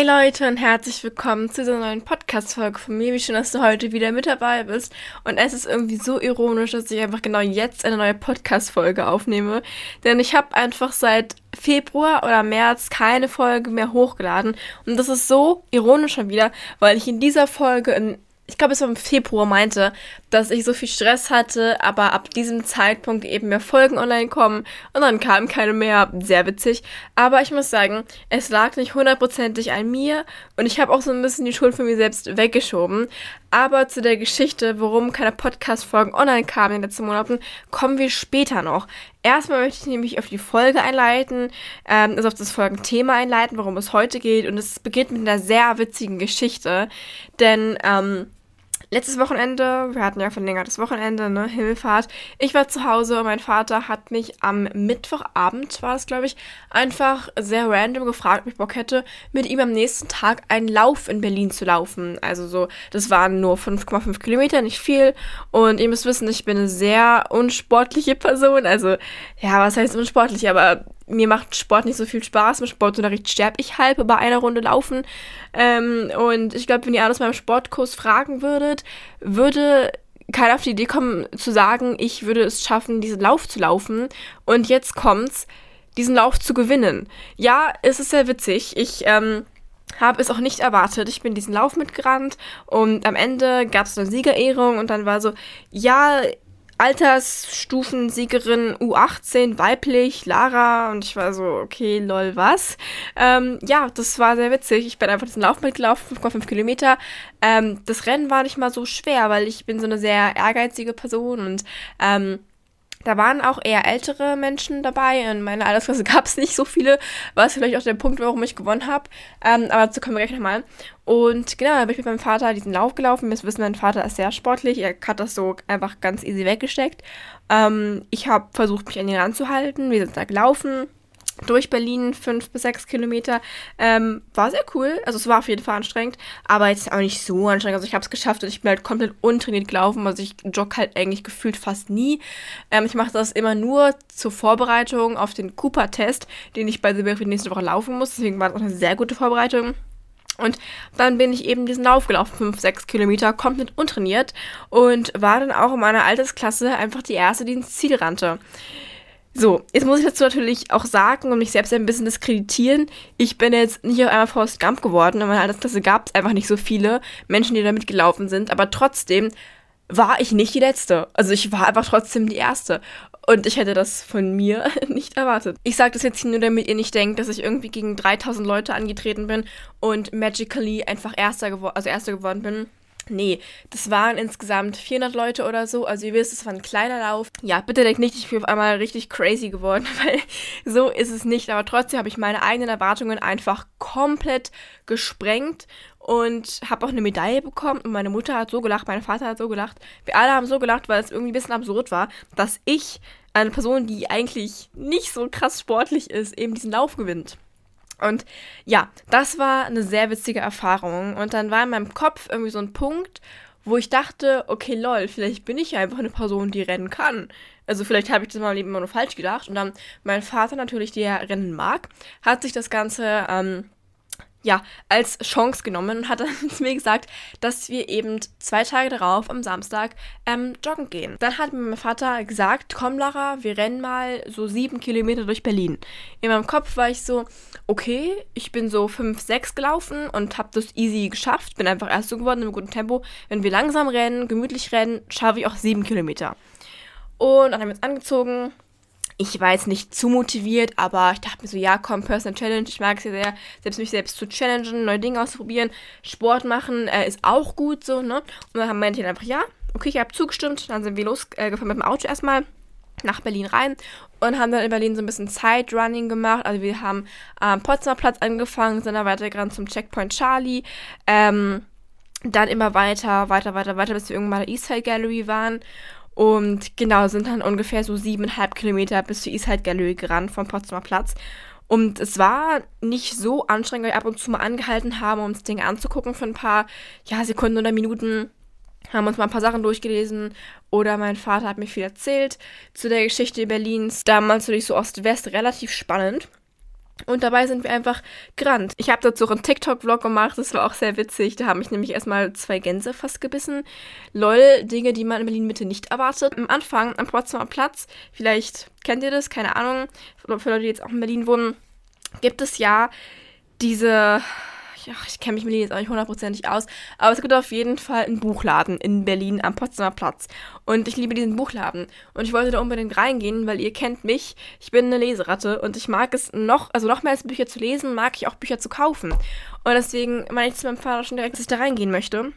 Hi Leute und herzlich willkommen zu dieser neuen Podcast-Folge von mir. Wie schön, dass du heute wieder mit dabei bist. Und es ist irgendwie so ironisch, dass ich einfach genau jetzt eine neue Podcast-Folge aufnehme. Denn ich habe einfach seit Februar oder März keine Folge mehr hochgeladen. Und das ist so ironisch schon wieder, weil ich in dieser Folge in ich glaube, es war im Februar meinte, dass ich so viel Stress hatte, aber ab diesem Zeitpunkt eben mehr Folgen online kommen und dann kamen keine mehr. Sehr witzig. Aber ich muss sagen, es lag nicht hundertprozentig an mir und ich habe auch so ein bisschen die Schuld von mir selbst weggeschoben. Aber zu der Geschichte, warum keine Podcast-Folgen online kamen in den letzten Monaten, kommen wir später noch. Erstmal möchte ich nämlich auf die Folge einleiten, ähm, also auf das Folgenthema einleiten, worum es heute geht. Und es beginnt mit einer sehr witzigen Geschichte. Denn, ähm, letztes Wochenende, wir hatten ja verlängertes Wochenende, ne, Himmelfahrt. Ich war zu Hause und mein Vater hat mich am Mittwochabend, war es glaube ich, einfach sehr random gefragt, ob ich Bock hätte, mit ihm am nächsten Tag einen Lauf in Berlin zu laufen. Also so, das waren nur 5,5 Kilometer, nicht viel. Und ihr müsst wissen, ich bin eine sehr unsportliche Person. Also, ja, was heißt unsportlich, aber mir macht Sport nicht so viel Spaß. Im Sportunterricht sterbe ich halb bei einer Runde laufen. Ähm, und ich glaube, wenn ihr alles meinem Sportkurs fragen würdet, würde keiner auf die Idee kommen zu sagen, ich würde es schaffen, diesen Lauf zu laufen. Und jetzt kommt's, diesen Lauf zu gewinnen. Ja, es ist sehr witzig. Ich ähm, habe es auch nicht erwartet. Ich bin diesen Lauf mitgerannt und am Ende gab es eine Siegerehrung und dann war so, ja, Altersstufensiegerin U18, weiblich, Lara. Und ich war so, okay, lol, was? Ähm, ja, das war sehr witzig. Ich bin einfach diesen Lauf mitgelaufen, 5,5 Kilometer. Ähm, das Rennen war nicht mal so schwer, weil ich bin so eine sehr ehrgeizige Person und ähm, da waren auch eher ältere Menschen dabei. In meiner Altersklasse gab es nicht so viele. War es vielleicht auch der Punkt, warum ich gewonnen habe. Ähm, aber dazu kommen wir gleich nochmal. Und genau, da bin ich mit meinem Vater diesen Lauf gelaufen. Wir wissen, mein Vater ist sehr sportlich. Er hat das so einfach ganz easy weggesteckt. Ähm, ich habe versucht, mich an ihn ranzuhalten. Wir sind da gelaufen durch Berlin, fünf bis sechs Kilometer. Ähm, war sehr cool. Also es war auf jeden Fall anstrengend, aber jetzt auch nicht so anstrengend. Also ich habe es geschafft und ich bin halt komplett untrainiert gelaufen. Also ich jogge halt eigentlich gefühlt fast nie. Ähm, ich mache das immer nur zur Vorbereitung auf den Cooper-Test, den ich bei Way nächste Woche laufen muss. Deswegen war das auch eine sehr gute Vorbereitung. Und dann bin ich eben diesen Lauf gelaufen, fünf, sechs Kilometer, komplett untrainiert und war dann auch in meiner Altersklasse einfach die erste, die ins Ziel rannte. So, jetzt muss ich dazu natürlich auch sagen und mich selbst ein bisschen diskreditieren. Ich bin jetzt nicht auf einmal Forrest Gump geworden. In meiner Altersklasse gab es einfach nicht so viele Menschen, die da mitgelaufen sind. Aber trotzdem war ich nicht die Letzte. Also ich war einfach trotzdem die Erste. Und ich hätte das von mir nicht erwartet. Ich sage das jetzt nur, damit ihr nicht denkt, dass ich irgendwie gegen 3000 Leute angetreten bin und magically einfach Erster, gewo also Erster geworden bin. Nee, das waren insgesamt 400 Leute oder so. Also ihr wisst, es war ein kleiner Lauf. Ja, bitte denkt nicht, ich bin auf einmal richtig crazy geworden, weil so ist es nicht. Aber trotzdem habe ich meine eigenen Erwartungen einfach komplett gesprengt und habe auch eine Medaille bekommen. Und meine Mutter hat so gelacht, mein Vater hat so gelacht. Wir alle haben so gelacht, weil es irgendwie ein bisschen absurd war, dass ich, eine Person, die eigentlich nicht so krass sportlich ist, eben diesen Lauf gewinnt. Und ja, das war eine sehr witzige Erfahrung. Und dann war in meinem Kopf irgendwie so ein Punkt, wo ich dachte, okay, lol, vielleicht bin ich ja einfach eine Person, die rennen kann. Also vielleicht habe ich das in meinem Leben immer nur falsch gedacht. Und dann mein Vater natürlich, der rennen mag, hat sich das Ganze ähm, ja, als Chance genommen und hat dann zu mir gesagt, dass wir eben zwei Tage darauf, am Samstag, ähm, joggen gehen. Dann hat mir mein Vater gesagt, komm Lara, wir rennen mal so sieben Kilometer durch Berlin. In meinem Kopf war ich so, okay, ich bin so fünf, sechs gelaufen und habe das easy geschafft, bin einfach erst so geworden im guten Tempo. Wenn wir langsam rennen, gemütlich rennen, schaffe ich auch sieben Kilometer. Und dann haben wir uns angezogen, ich war jetzt nicht zu motiviert, aber ich dachte mir so, ja, komm, Personal Challenge. Ich mag es ja sehr, selbst mich selbst zu challengen, neue Dinge auszuprobieren. Sport machen äh, ist auch gut so, ne? Und dann meinte ich einfach, ja, okay, ich habe zugestimmt. Dann sind wir losgefahren mit dem Auto erstmal nach Berlin rein und haben dann in Berlin so ein bisschen Side-Running gemacht. Also wir haben am Potsdamer Platz angefangen, sind dann weitergegangen zum Checkpoint Charlie. Ähm, dann immer weiter, weiter, weiter, weiter, bis wir irgendwann bei der Eastside Gallery waren. Und genau, sind dann ungefähr so siebeneinhalb Kilometer bis zur Gallery gerannt vom Potsdamer Platz. Und es war nicht so anstrengend, weil wir ab und zu mal angehalten haben, um das Ding anzugucken für ein paar ja, Sekunden oder Minuten. Haben uns mal ein paar Sachen durchgelesen. Oder mein Vater hat mir viel erzählt zu der Geschichte Berlins. Damals natürlich so Ost-West relativ spannend. Und dabei sind wir einfach gerannt. Ich habe dazu auch einen TikTok-Vlog gemacht, das war auch sehr witzig. Da haben mich nämlich erstmal zwei Gänse fast gebissen. Lol, Dinge, die man in Berlin-Mitte nicht erwartet. Am Anfang am Potsdamer Platz, vielleicht kennt ihr das, keine Ahnung, für Leute, die jetzt auch in Berlin wohnen, gibt es ja diese ja, ich kenne mich mit jetzt auch nicht hundertprozentig aus, aber es gibt auf jeden Fall einen Buchladen in Berlin am Potsdamer Platz. Und ich liebe diesen Buchladen. Und ich wollte da unbedingt reingehen, weil ihr kennt mich. Ich bin eine Leseratte und ich mag es noch, also noch mehr als Bücher zu lesen, mag ich auch Bücher zu kaufen. Und deswegen meine ich zu meinem Vater schon direkt, dass ich da reingehen möchte.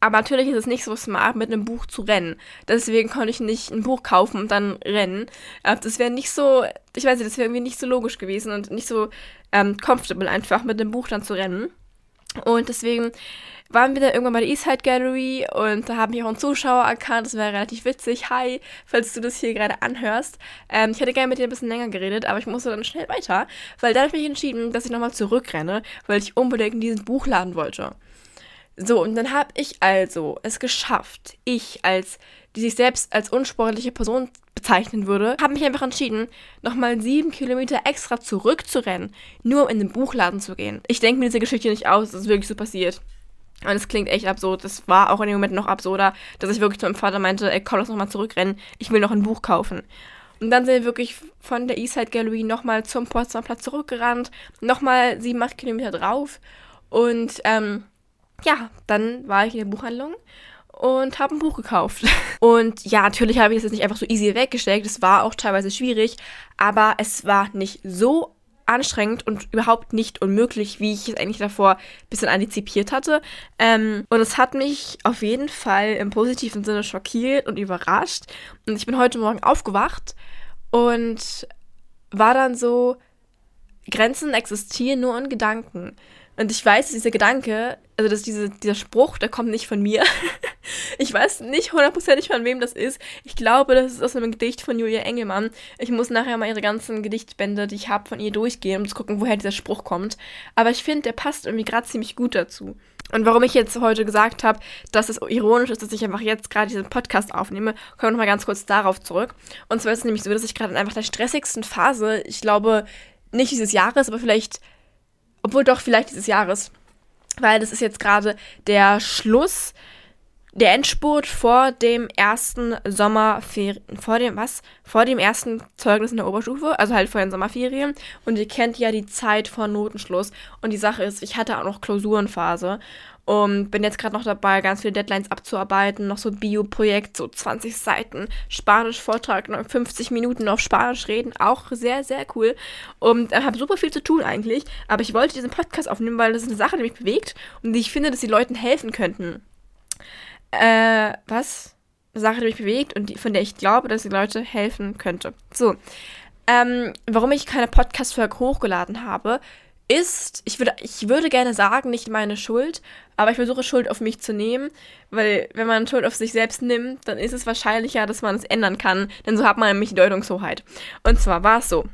Aber natürlich ist es nicht so smart, mit einem Buch zu rennen. Deswegen konnte ich nicht ein Buch kaufen und dann rennen. Das wäre nicht so, ich weiß nicht, das wäre irgendwie nicht so logisch gewesen und nicht so ähm, comfortable einfach mit dem Buch dann zu rennen. Und deswegen waren wir dann irgendwann bei der Eastside Gallery und da haben mich auch ein Zuschauer erkannt. Das war relativ witzig. Hi, falls du das hier gerade anhörst. Ähm, ich hätte gerne mit dir ein bisschen länger geredet, aber ich musste dann schnell weiter, weil dann habe ich mich entschieden, dass ich nochmal zurückrenne, weil ich unbedingt in diesen Buch laden wollte. So, und dann habe ich also es geschafft, ich als, die sich selbst als unsportliche Person bezeichnen würde, habe mich einfach entschieden, nochmal sieben Kilometer extra zurückzurennen, nur um in den Buchladen zu gehen. Ich denke mir diese Geschichte nicht aus, das ist wirklich so passiert. Und es klingt echt absurd. Das war auch in dem Moment noch absurder, dass ich wirklich zu meinem Vater meinte, ey, komm, lass nochmal zurückrennen, ich will noch ein Buch kaufen. Und dann sind wir wirklich von der Eastside Gallery nochmal zum Potsdamer Platz zurückgerannt, nochmal sieben, acht Kilometer drauf. Und ähm, ja, dann war ich in der Buchhandlung und habe ein Buch gekauft. Und ja, natürlich habe ich es jetzt nicht einfach so easy weggesteckt. Es war auch teilweise schwierig, aber es war nicht so anstrengend und überhaupt nicht unmöglich, wie ich es eigentlich davor ein bisschen antizipiert hatte. Ähm, und es hat mich auf jeden Fall im positiven Sinne schockiert und überrascht. Und ich bin heute Morgen aufgewacht und war dann so, Grenzen existieren nur in Gedanken. Und ich weiß, dass dieser Gedanke, also dass diese, dieser Spruch, der kommt nicht von mir. ich weiß nicht hundertprozentig von wem das ist. Ich glaube, das ist aus einem Gedicht von Julia Engelmann. Ich muss nachher mal ihre ganzen Gedichtbände, die ich habe, von ihr durchgehen, um zu gucken, woher dieser Spruch kommt. Aber ich finde, der passt irgendwie gerade ziemlich gut dazu. Und warum ich jetzt heute gesagt habe, dass es ironisch ist, dass ich einfach jetzt gerade diesen Podcast aufnehme, kommen wir nochmal ganz kurz darauf zurück. Und zwar ist es nämlich so, dass ich gerade in einfach der stressigsten Phase, ich glaube, nicht dieses Jahres, aber vielleicht obwohl doch vielleicht dieses Jahres. Weil das ist jetzt gerade der Schluss, der Endspurt vor dem ersten Sommerferien, vor dem, was? Vor dem ersten Zeugnis in der Oberstufe, also halt vor den Sommerferien. Und ihr kennt ja die Zeit vor Notenschluss. Und die Sache ist, ich hatte auch noch Klausurenphase. Und bin jetzt gerade noch dabei, ganz viele Deadlines abzuarbeiten. Noch so Bio-Projekt, so 20 Seiten. Spanisch-Vortrag, 50 Minuten auf Spanisch reden. Auch sehr, sehr cool. Und äh, habe super viel zu tun eigentlich. Aber ich wollte diesen Podcast aufnehmen, weil das ist eine Sache, die mich bewegt und die ich finde, dass die Leuten helfen könnten. Äh, was? Sache, die mich bewegt und die, von der ich glaube, dass die Leute helfen könnte. So. Ähm, warum ich keine Podcast-Folge hochgeladen habe, ist, ich würde, ich würde gerne sagen, nicht meine Schuld, aber ich versuche Schuld auf mich zu nehmen, weil wenn man Schuld auf sich selbst nimmt, dann ist es wahrscheinlicher, dass man es ändern kann, denn so hat man nämlich Deutungshoheit. Und zwar war es so.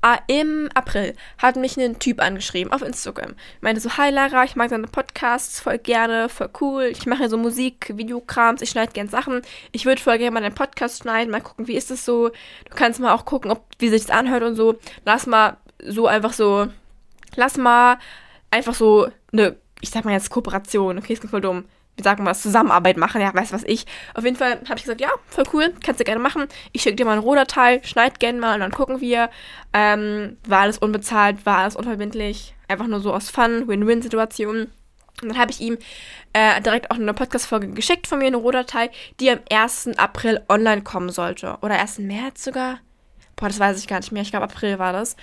Ah, Im April hat mich ein Typ angeschrieben auf Instagram. Meinte so, hi Lara, ich mag deine Podcasts voll gerne, voll cool. Ich mache so Musik, Videokrams, ich schneide gern Sachen. Ich würde voll gerne mal deinen Podcast schneiden, mal gucken, wie ist es so. Du kannst mal auch gucken, ob, wie sich das anhört und so. Lass mal so einfach so lass mal einfach so eine, ich sag mal jetzt Kooperation, okay, ist voll dumm. Wie sagen wir das, Zusammenarbeit machen, ja, weiß was ich. Auf jeden Fall habe ich gesagt, ja, voll cool, kannst du gerne machen. Ich schicke dir mal eine Rohdatei, schneid gerne mal und dann gucken wir. Ähm, war alles unbezahlt, war alles unverbindlich, einfach nur so aus Fun, Win-Win-Situation. Und dann habe ich ihm äh, direkt auch eine Podcast-Folge geschickt von mir, eine Rohdatei, die am 1. April online kommen sollte. Oder 1. März sogar. Boah, das weiß ich gar nicht mehr. Ich glaube, April war das.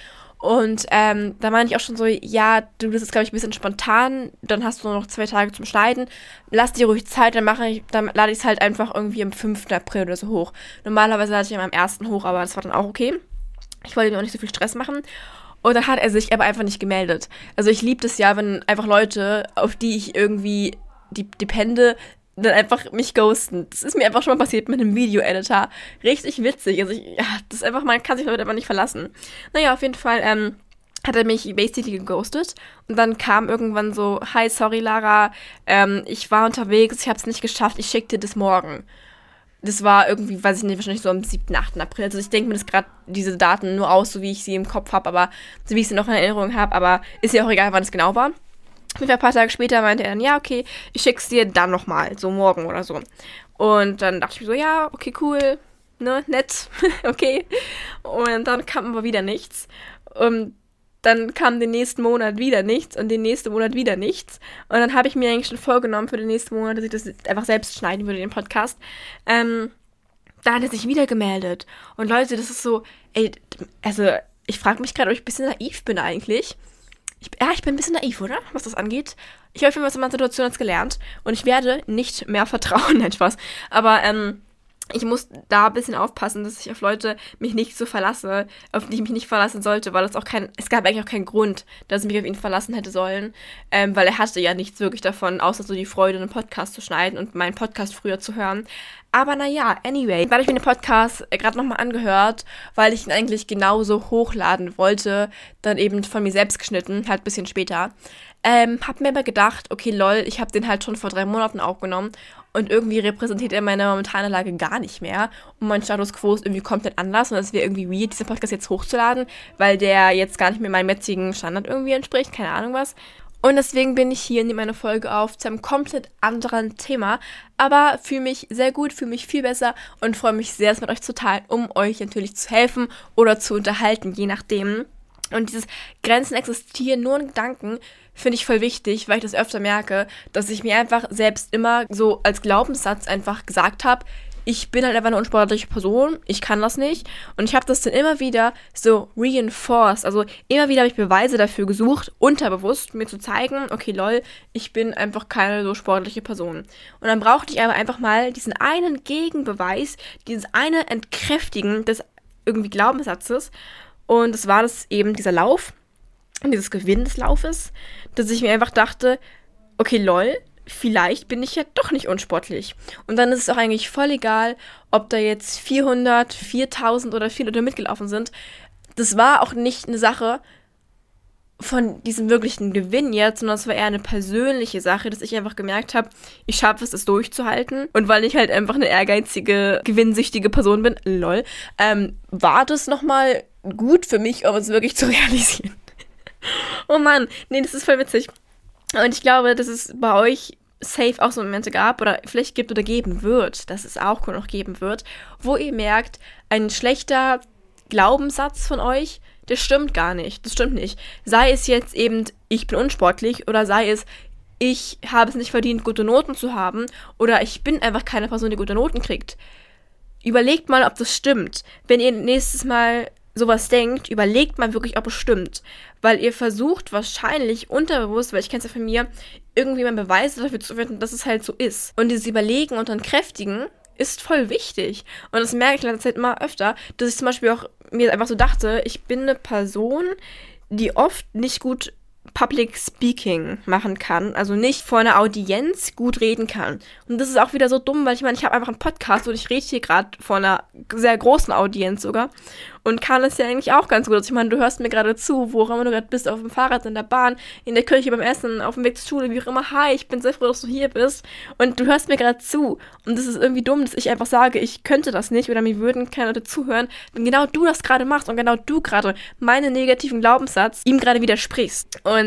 Und ähm, da meinte ich auch schon so, ja, du bist jetzt, glaube ich, ein bisschen spontan, dann hast du nur noch zwei Tage zum Schneiden. Lass dir ruhig Zeit, dann mache ich, dann lade ich es halt einfach irgendwie am 5. April oder so hoch. Normalerweise lade ich immer am 1. hoch, aber das war dann auch okay. Ich wollte mir auch nicht so viel Stress machen. Und dann hat er sich aber einfach nicht gemeldet. Also ich liebe das ja, wenn einfach Leute, auf die ich irgendwie depende, dann einfach mich ghosten. Das ist mir einfach schon mal passiert mit einem Video-Editor. Richtig witzig. Also, ich, ja, das ist einfach, man kann sich Leute einfach nicht verlassen. Naja, auf jeden Fall, ähm, hat er mich basically geghostet. Und dann kam irgendwann so, hi, sorry Lara, ähm, ich war unterwegs, ich hab's nicht geschafft, ich schick dir das morgen. das war irgendwie, weiß ich nicht, wahrscheinlich so am 7., 8. April. Also ich denke mir das gerade diese Daten nur aus, so wie ich sie im Kopf habe, aber so wie ich sie noch in Erinnerung habe, aber ist ja auch egal, wann es genau war. Ein paar Tage später meinte er dann, ja, okay, ich schick's dir dann nochmal, so morgen oder so. Und dann dachte ich mir so, ja, okay, cool, ne, nett, okay. Und dann kam aber wieder nichts. Und dann kam den nächsten Monat wieder nichts und den nächsten Monat wieder nichts. Und dann habe ich mir eigentlich schon vorgenommen für den nächsten Monat, dass ich das einfach selbst schneiden würde, den Podcast. Ähm, da hat er sich wieder gemeldet. Und Leute, das ist so, ey, also ich frage mich gerade, ob ich ein bisschen naiv bin eigentlich. Ich, ja, ich bin ein bisschen naiv, oder? Was das angeht. Ich habe was in meiner Situation jetzt gelernt und ich werde nicht mehr vertrauen, Spaß. Aber, ähm, ich muss da ein bisschen aufpassen, dass ich auf Leute mich nicht so verlasse, auf die ich mich nicht verlassen sollte, weil es auch kein, es gab eigentlich auch keinen Grund, dass ich mich auf ihn verlassen hätte sollen, ähm, weil er hatte ja nichts wirklich davon, außer so die Freude, einen Podcast zu schneiden und meinen Podcast früher zu hören. Aber naja, anyway, habe ich mir den Podcast äh, gerade nochmal angehört, weil ich ihn eigentlich genauso hochladen wollte, dann eben von mir selbst geschnitten, halt ein bisschen später. Ähm, hab mir aber gedacht, okay, lol, ich habe den halt schon vor drei Monaten aufgenommen und irgendwie repräsentiert er meine momentane Lage gar nicht mehr. Und mein Status quo ist irgendwie komplett anders und es wäre irgendwie weird, diesen Podcast jetzt hochzuladen, weil der jetzt gar nicht mehr meinem jetzigen Standard irgendwie entspricht, keine Ahnung was. Und deswegen bin ich hier nehme eine Folge auf zu einem komplett anderen Thema. Aber fühle mich sehr gut, fühle mich viel besser und freue mich sehr, es mit euch zu teilen, um euch natürlich zu helfen oder zu unterhalten, je nachdem. Und dieses Grenzen existieren nur in Gedanken finde ich voll wichtig, weil ich das öfter merke, dass ich mir einfach selbst immer so als Glaubenssatz einfach gesagt habe, ich bin halt einfach eine unsportliche Person, ich kann das nicht. Und ich habe das dann immer wieder so reinforced. Also immer wieder habe ich Beweise dafür gesucht, unterbewusst, mir zu zeigen, okay, lol, ich bin einfach keine so sportliche Person. Und dann brauchte ich aber einfach mal diesen einen Gegenbeweis, dieses eine Entkräftigen des irgendwie Glaubenssatzes. Und das war das eben dieser Lauf, dieses Gewinn des Laufes, dass ich mir einfach dachte, okay, lol, vielleicht bin ich ja doch nicht unsportlich. Und dann ist es auch eigentlich voll egal, ob da jetzt 400, 4000 oder 400 mitgelaufen sind. Das war auch nicht eine Sache von diesem wirklichen Gewinn jetzt, sondern es war eher eine persönliche Sache, dass ich einfach gemerkt habe, ich schaffe es, das durchzuhalten. Und weil ich halt einfach eine ehrgeizige, gewinnsüchtige Person bin, lol, ähm, war das nochmal gut für mich, um es wirklich zu realisieren. oh Mann, nee, das ist voll witzig. Und ich glaube, dass es bei euch safe auch so Momente gab oder vielleicht gibt oder geben wird, dass es auch noch geben wird, wo ihr merkt, ein schlechter Glaubenssatz von euch, der stimmt gar nicht. Das stimmt nicht. Sei es jetzt eben, ich bin unsportlich oder sei es, ich habe es nicht verdient, gute Noten zu haben oder ich bin einfach keine Person, die gute Noten kriegt. Überlegt mal, ob das stimmt. Wenn ihr nächstes Mal sowas denkt, überlegt mal wirklich, ob es stimmt. Weil ihr versucht wahrscheinlich unterbewusst, weil ich kenne es ja von mir, irgendwie mal Beweise dafür zu finden, dass es halt so ist. Und dieses Überlegen und dann kräftigen ist voll wichtig. Und das merke ich in letzter Zeit immer öfter, dass ich zum Beispiel auch mir einfach so dachte, ich bin eine Person, die oft nicht gut Public Speaking machen kann, also nicht vor einer Audienz gut reden kann. Und das ist auch wieder so dumm, weil ich meine, ich habe einfach einen Podcast und ich rede hier gerade vor einer sehr großen Audienz sogar und kann es ja eigentlich auch ganz gut. Also ich meine, du hörst mir gerade zu, wo auch immer du gerade bist, auf dem Fahrrad, in der Bahn, in der Kirche, beim Essen, auf dem Weg zur Schule, wie auch immer. Hi, ich bin sehr froh, dass du hier bist und du hörst mir gerade zu. Und das ist irgendwie dumm, dass ich einfach sage, ich könnte das nicht oder mir würden keine Leute zuhören, wenn genau du das gerade machst und genau du gerade meinen negativen Glaubenssatz ihm gerade widersprichst. Und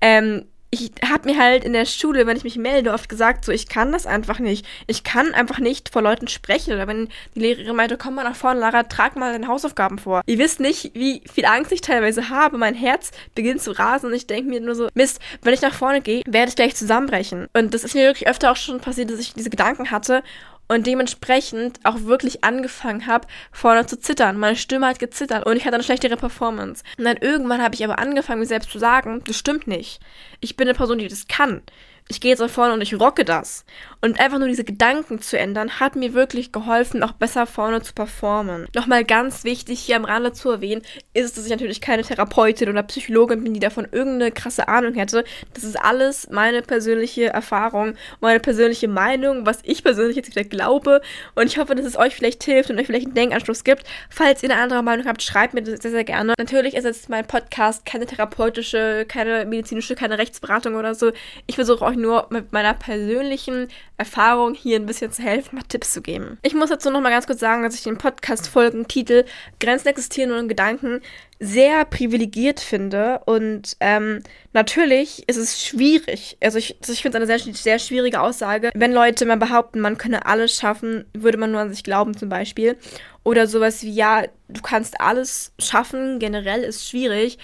ähm, ich habe mir halt in der Schule, wenn ich mich melde, oft gesagt, so, ich kann das einfach nicht. Ich kann einfach nicht vor Leuten sprechen. Oder wenn die Lehrerin meinte, komm mal nach vorne, Lara, trag mal deine Hausaufgaben vor. Ihr wisst nicht, wie viel Angst ich teilweise habe. Mein Herz beginnt zu rasen und ich denke mir nur so, Mist, wenn ich nach vorne gehe, werde ich gleich zusammenbrechen. Und das ist mir wirklich öfter auch schon passiert, dass ich diese Gedanken hatte und dementsprechend auch wirklich angefangen habe, vorne zu zittern. Meine Stimme hat gezittert und ich hatte eine schlechtere Performance. Und dann irgendwann habe ich aber angefangen, mir selbst zu sagen, das stimmt nicht. Ich bin eine Person, die das kann ich gehe jetzt nach vorne und ich rocke das. Und einfach nur diese Gedanken zu ändern, hat mir wirklich geholfen, auch besser vorne zu performen. Nochmal ganz wichtig hier am Rande zu erwähnen, ist dass ich natürlich keine Therapeutin oder Psychologin bin, die davon irgendeine krasse Ahnung hätte. Das ist alles meine persönliche Erfahrung, meine persönliche Meinung, was ich persönlich jetzt wieder glaube. Und ich hoffe, dass es euch vielleicht hilft und euch vielleicht einen Denkanschluss gibt. Falls ihr eine andere Meinung habt, schreibt mir das sehr, sehr gerne. Natürlich ist jetzt mein Podcast keine therapeutische, keine medizinische, keine Rechtsberatung oder so. Ich versuche euch nur mit meiner persönlichen Erfahrung hier ein bisschen zu helfen, mal Tipps zu geben. Ich muss dazu noch mal ganz kurz sagen, dass ich den Podcast-Folgentitel Grenzen existieren und Gedanken sehr privilegiert finde. Und ähm, natürlich ist es schwierig. Also ich, ich finde es eine sehr, sehr schwierige Aussage. Wenn Leute mal behaupten, man könne alles schaffen, würde man nur an sich glauben zum Beispiel. Oder sowas wie, ja, du kannst alles schaffen, generell ist schwierig,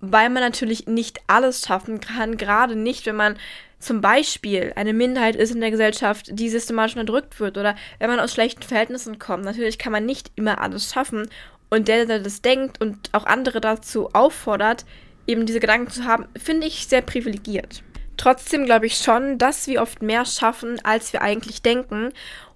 weil man natürlich nicht alles schaffen kann, gerade nicht, wenn man zum Beispiel eine Minderheit ist in der Gesellschaft, die systematisch unterdrückt wird oder wenn man aus schlechten Verhältnissen kommt. Natürlich kann man nicht immer alles schaffen und der, der das denkt und auch andere dazu auffordert, eben diese Gedanken zu haben, finde ich sehr privilegiert. Trotzdem glaube ich schon, dass wir oft mehr schaffen, als wir eigentlich denken.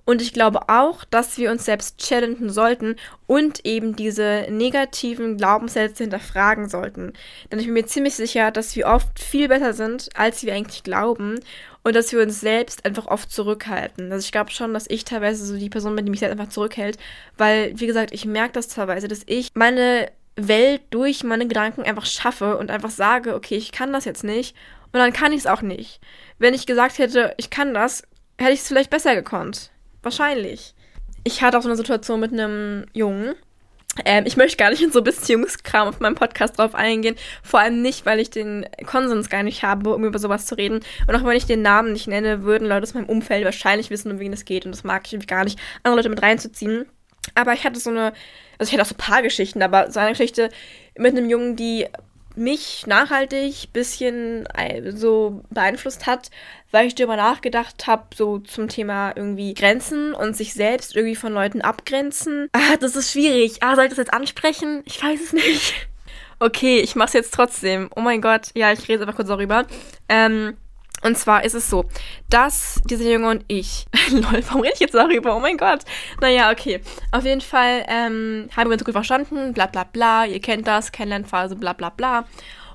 Und ich glaube auch, dass wir uns selbst challengen sollten und eben diese negativen Glaubenssätze hinterfragen sollten. Denn ich bin mir ziemlich sicher, dass wir oft viel besser sind, als wir eigentlich glauben und dass wir uns selbst einfach oft zurückhalten. Also ich glaube schon, dass ich teilweise so die Person bin, die mich selbst einfach zurückhält, weil, wie gesagt, ich merke das teilweise, dass ich meine Welt durch meine Gedanken einfach schaffe und einfach sage, okay, ich kann das jetzt nicht und dann kann ich es auch nicht. Wenn ich gesagt hätte, ich kann das, hätte ich es vielleicht besser gekonnt. Wahrscheinlich. Ich hatte auch so eine Situation mit einem Jungen, ähm, ich möchte gar nicht in so Beziehungskram auf meinem Podcast drauf eingehen. Vor allem nicht, weil ich den Konsens gar nicht habe, um über sowas zu reden. Und auch wenn ich den Namen nicht nenne, würden Leute aus meinem Umfeld wahrscheinlich wissen, um wen es geht. Und das mag ich irgendwie gar nicht, andere Leute mit reinzuziehen. Aber ich hatte so eine, also ich hatte auch so ein paar Geschichten, aber so eine Geschichte mit einem Jungen, die mich nachhaltig bisschen äh, so beeinflusst hat, weil ich darüber nachgedacht habe, so zum Thema irgendwie Grenzen und sich selbst irgendwie von Leuten abgrenzen. Ah, das ist schwierig. Ah, soll ich das jetzt ansprechen? Ich weiß es nicht. Okay, ich mach's jetzt trotzdem. Oh mein Gott. Ja, ich rede einfach kurz darüber. Ähm, und zwar ist es so, dass dieser Junge und ich, lol, warum rede ich jetzt darüber? Oh mein Gott. Naja, okay. Auf jeden Fall ähm, haben wir uns gut verstanden, bla bla bla. Ihr kennt das, Kennenlernphase, bla bla bla.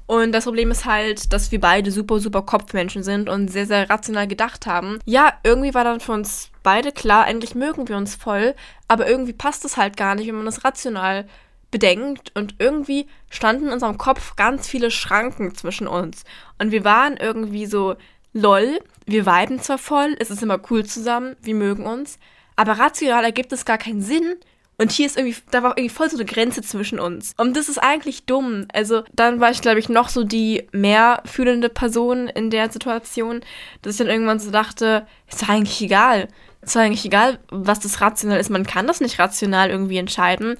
Und das Problem ist halt, dass wir beide super, super Kopfmenschen sind und sehr, sehr rational gedacht haben. Ja, irgendwie war dann für uns beide klar, eigentlich mögen wir uns voll, aber irgendwie passt es halt gar nicht, wenn man das rational bedenkt und irgendwie standen in unserem Kopf ganz viele Schranken zwischen uns. Und wir waren irgendwie so, lol, wir viben zwar voll, es ist immer cool zusammen, wir mögen uns, aber rational ergibt es gar keinen Sinn. Und hier ist irgendwie, da war irgendwie voll so eine Grenze zwischen uns. Und das ist eigentlich dumm. Also dann war ich, glaube ich, noch so die mehr fühlende Person in der Situation, dass ich dann irgendwann so dachte, ist doch eigentlich egal. Ist doch eigentlich egal, was das rational ist. Man kann das nicht rational irgendwie entscheiden.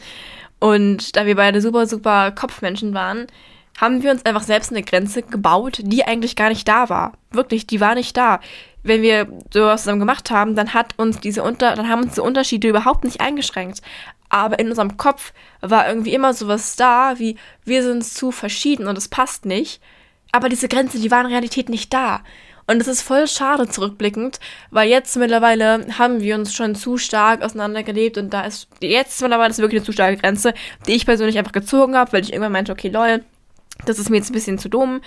Und da wir beide super, super Kopfmenschen waren, haben wir uns einfach selbst eine Grenze gebaut, die eigentlich gar nicht da war. Wirklich, die war nicht da. Wenn wir sowas zusammen gemacht haben, dann hat uns diese Unter dann haben uns diese Unterschiede überhaupt nicht eingeschränkt. Aber in unserem Kopf war irgendwie immer sowas da, wie wir sind zu verschieden und es passt nicht. Aber diese Grenze, die war in Realität nicht da. Und es ist voll schade zurückblickend, weil jetzt mittlerweile haben wir uns schon zu stark auseinandergelebt und da ist jetzt mittlerweile ist wirklich eine zu starke Grenze, die ich persönlich einfach gezogen habe, weil ich irgendwann meinte, okay, lol, das ist mir jetzt ein bisschen zu dumm.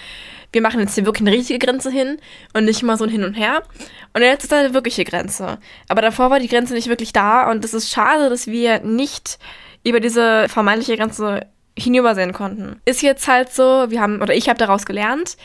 Wir machen jetzt hier wirklich eine richtige Grenze hin und nicht mal so ein Hin und Her. Und jetzt ist da eine wirkliche Grenze. Aber davor war die Grenze nicht wirklich da und es ist schade, dass wir nicht über diese vermeintliche Grenze hinübersehen konnten. Ist jetzt halt so, wir haben, oder ich habe daraus gelernt,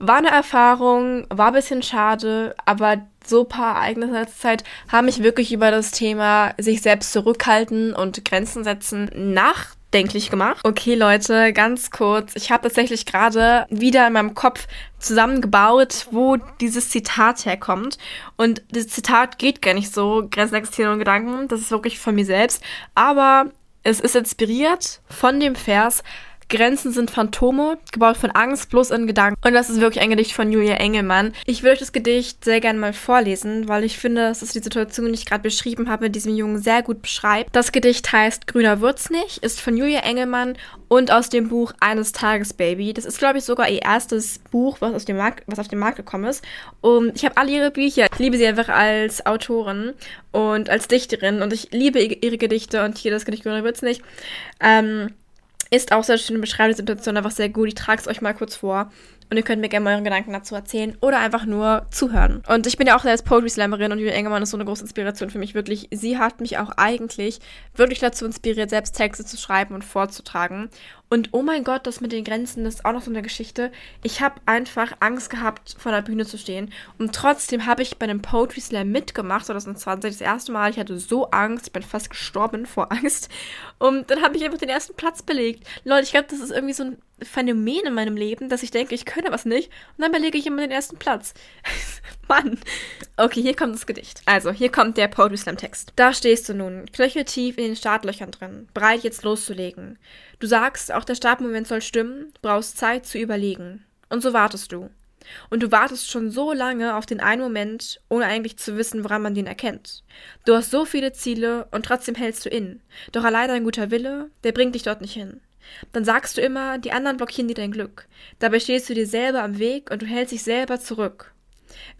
war eine Erfahrung, war ein bisschen schade, aber so ein paar Ereignisse in Zeit haben mich wirklich über das Thema sich selbst zurückhalten und Grenzen setzen nach denklich gemacht. Okay, Leute, ganz kurz. Ich habe tatsächlich gerade wieder in meinem Kopf zusammengebaut, wo dieses Zitat herkommt. Und dieses Zitat geht gar nicht so, Grenzen existieren und Gedanken. Das ist wirklich von mir selbst. Aber es ist inspiriert von dem Vers, Grenzen sind Phantome, gebaut von Angst, bloß in Gedanken. Und das ist wirklich ein Gedicht von Julia Engelmann. Ich würde euch das Gedicht sehr gerne mal vorlesen, weil ich finde, dass es die Situation, die ich gerade beschrieben habe, mit diesem Jungen sehr gut beschreibt. Das Gedicht heißt Grüner Würz nicht, ist von Julia Engelmann und aus dem Buch Eines Tages Baby. Das ist, glaube ich, sogar ihr erstes Buch, was, aus dem Markt, was auf den Markt gekommen ist. Und ich habe alle ihre Bücher. Ich liebe sie einfach als Autorin und als Dichterin und ich liebe ihre Gedichte und hier das Gedicht Grüner Würz nicht. Ähm, ist auch sehr schön, beschreibt die Situation einfach sehr gut. Ich trage es euch mal kurz vor. Und ihr könnt mir gerne eure Gedanken dazu erzählen oder einfach nur zuhören. Und ich bin ja auch selbst Poetry Slammerin und Julia Engelmann ist so eine große Inspiration für mich. Wirklich, sie hat mich auch eigentlich wirklich dazu inspiriert, selbst Texte zu schreiben und vorzutragen. Und oh mein Gott, das mit den Grenzen, ist auch noch so eine Geschichte. Ich habe einfach Angst gehabt, vor der Bühne zu stehen. Und trotzdem habe ich bei einem Poetry Slam mitgemacht, 2020, das erste Mal. Ich hatte so Angst, ich bin fast gestorben vor Angst. Und dann habe ich einfach den ersten Platz belegt. Leute, ich glaube, das ist irgendwie so ein Phänomen in meinem Leben, dass ich denke, ich könnte was nicht. Und dann belege ich immer den ersten Platz. Mann. Okay, hier kommt das Gedicht. Also, hier kommt der Poetry Slam Text. Da stehst du nun, knöcheltief in den Startlöchern drin, bereit jetzt loszulegen. Du sagst, auch der Startmoment soll stimmen, brauchst Zeit zu überlegen. Und so wartest du. Und du wartest schon so lange auf den einen Moment, ohne eigentlich zu wissen, woran man den erkennt. Du hast so viele Ziele und trotzdem hältst du in. Doch allein dein guter Wille, der bringt dich dort nicht hin. Dann sagst du immer, die anderen blockieren dir dein Glück. Dabei stehst du dir selber am Weg und du hältst dich selber zurück.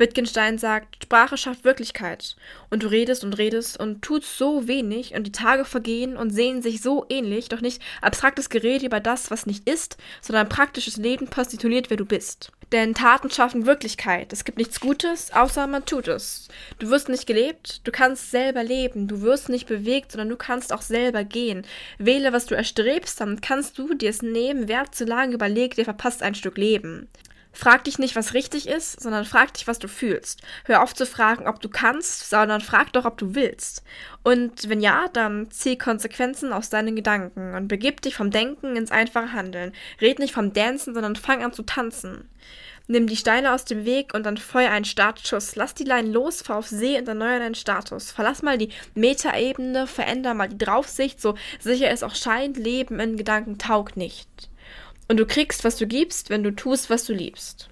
Wittgenstein sagt, Sprache schafft Wirklichkeit. Und du redest und redest und tust so wenig und die Tage vergehen und sehen sich so ähnlich, doch nicht abstraktes Gerede über das, was nicht ist, sondern praktisches Leben postituliert, wer du bist. Denn Taten schaffen Wirklichkeit. Es gibt nichts Gutes, außer man tut es. Du wirst nicht gelebt, du kannst selber leben. Du wirst nicht bewegt, sondern du kannst auch selber gehen. Wähle, was du erstrebst, dann kannst du dir es nehmen. Wer zu lange überlegt, der verpasst ein Stück Leben. Frag dich nicht, was richtig ist, sondern frag dich, was du fühlst. Hör auf zu fragen, ob du kannst, sondern frag doch, ob du willst. Und wenn ja, dann zieh Konsequenzen aus deinen Gedanken und begib dich vom Denken ins einfache Handeln. Red nicht vom Dancen, sondern fang an zu tanzen. Nimm die Steine aus dem Weg und dann feuer einen Startschuss. Lass die Leinen los, fahr auf See und erneuer deinen Status. Verlass mal die Metaebene, veränder mal die Draufsicht, so sicher es auch scheint, Leben in Gedanken taugt nicht. Und du kriegst, was du gibst, wenn du tust, was du liebst.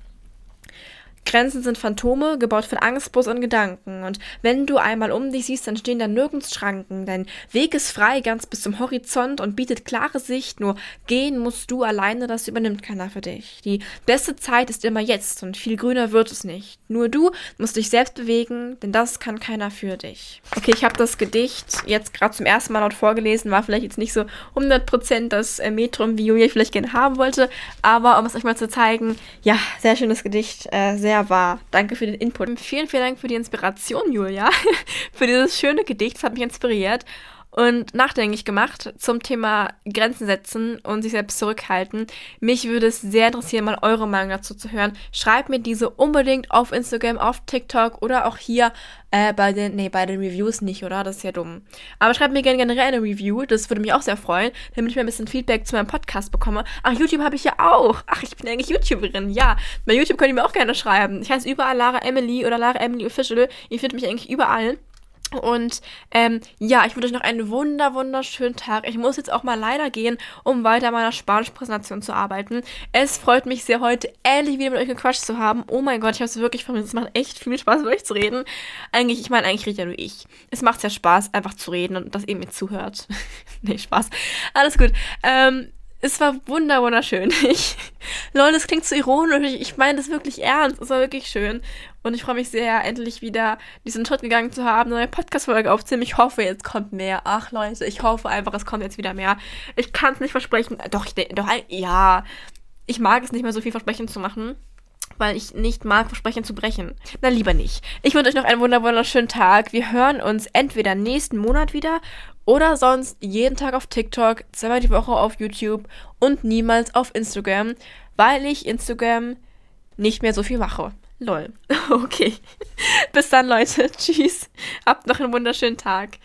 Grenzen sind Phantome, gebaut von Angst, bloß und Gedanken. Und wenn du einmal um dich siehst, dann stehen da nirgends Schranken. Dein Weg ist frei, ganz bis zum Horizont und bietet klare Sicht. Nur gehen musst du alleine, das übernimmt keiner für dich. Die beste Zeit ist immer jetzt und viel grüner wird es nicht. Nur du musst dich selbst bewegen, denn das kann keiner für dich. Okay, ich habe das Gedicht jetzt gerade zum ersten Mal laut vorgelesen, war vielleicht jetzt nicht so 100% das äh, Metrum, wie Julia vielleicht gerne haben wollte, aber um es euch mal zu zeigen, ja, sehr schönes Gedicht, äh, sehr sehr wahr. Danke für den Input. Vielen, vielen Dank für die Inspiration, Julia. für dieses schöne Gedicht. Das hat mich inspiriert und nachdenklich gemacht zum Thema Grenzen setzen und sich selbst zurückhalten. Mich würde es sehr interessieren, mal eure Meinung dazu zu hören. Schreibt mir diese unbedingt auf Instagram, auf TikTok oder auch hier äh, bei den, nee, bei den Reviews nicht, oder? Das ist ja dumm. Aber schreibt mir gerne generell eine Review, das würde mich auch sehr freuen, damit ich mal ein bisschen Feedback zu meinem Podcast bekomme. Ach, YouTube habe ich ja auch. Ach, ich bin eigentlich YouTuberin, ja. Bei YouTube könnt ihr mir auch gerne schreiben. Ich heiße überall Lara Emily oder Lara Emily Official. Ihr findet mich eigentlich überall. Und ähm, ja, ich wünsche euch noch einen wunder, wunderschönen Tag. Ich muss jetzt auch mal leider gehen, um weiter an meiner Spanisch-Präsentation zu arbeiten. Es freut mich sehr, heute endlich wieder mit euch gequatscht zu haben. Oh mein Gott, ich habe es wirklich vermisst. Es macht echt viel Spaß, mit euch zu reden. Eigentlich, ich meine, eigentlich rede ja nur ich. Es macht ja Spaß, einfach zu reden und dass ihr mir zuhört. nee, Spaß. Alles gut. Ähm, es war wunder wunderschön. Ich, Leute, es klingt zu ironisch. Ich meine das wirklich ernst. Es war wirklich schön. Und ich freue mich sehr, endlich wieder diesen Schritt gegangen zu haben, eine neue Podcast-Folge aufzunehmen. Ich hoffe, jetzt kommt mehr. Ach, Leute, ich hoffe einfach, es kommt jetzt wieder mehr. Ich kann es nicht versprechen. Doch, ich doch, ja. Ich mag es nicht mehr so viel Versprechen zu machen weil ich nicht mag, Versprechen zu brechen. Na, lieber nicht. Ich wünsche euch noch einen wunderschönen Tag. Wir hören uns entweder nächsten Monat wieder oder sonst jeden Tag auf TikTok, zweimal die Woche auf YouTube und niemals auf Instagram, weil ich Instagram nicht mehr so viel mache. Lol. Okay. Bis dann, Leute. Tschüss. Habt noch einen wunderschönen Tag.